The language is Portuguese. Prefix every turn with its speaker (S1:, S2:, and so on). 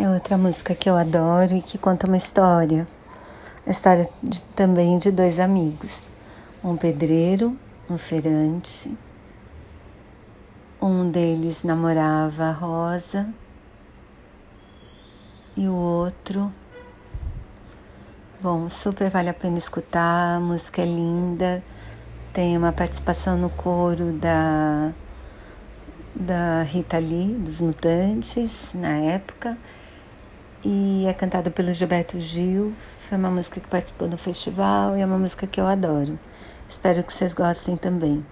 S1: É outra música que eu adoro e que conta uma história. A história de, também de dois amigos. Um pedreiro, um feirante. Um deles namorava a Rosa e o outro. Bom, super vale a pena escutar, a música é linda, tem uma participação no coro da, da Rita Lee, dos Mutantes, na época, e é cantada pelo Gilberto Gil. Foi uma música que participou do festival e é uma música que eu adoro. Espero que vocês gostem também.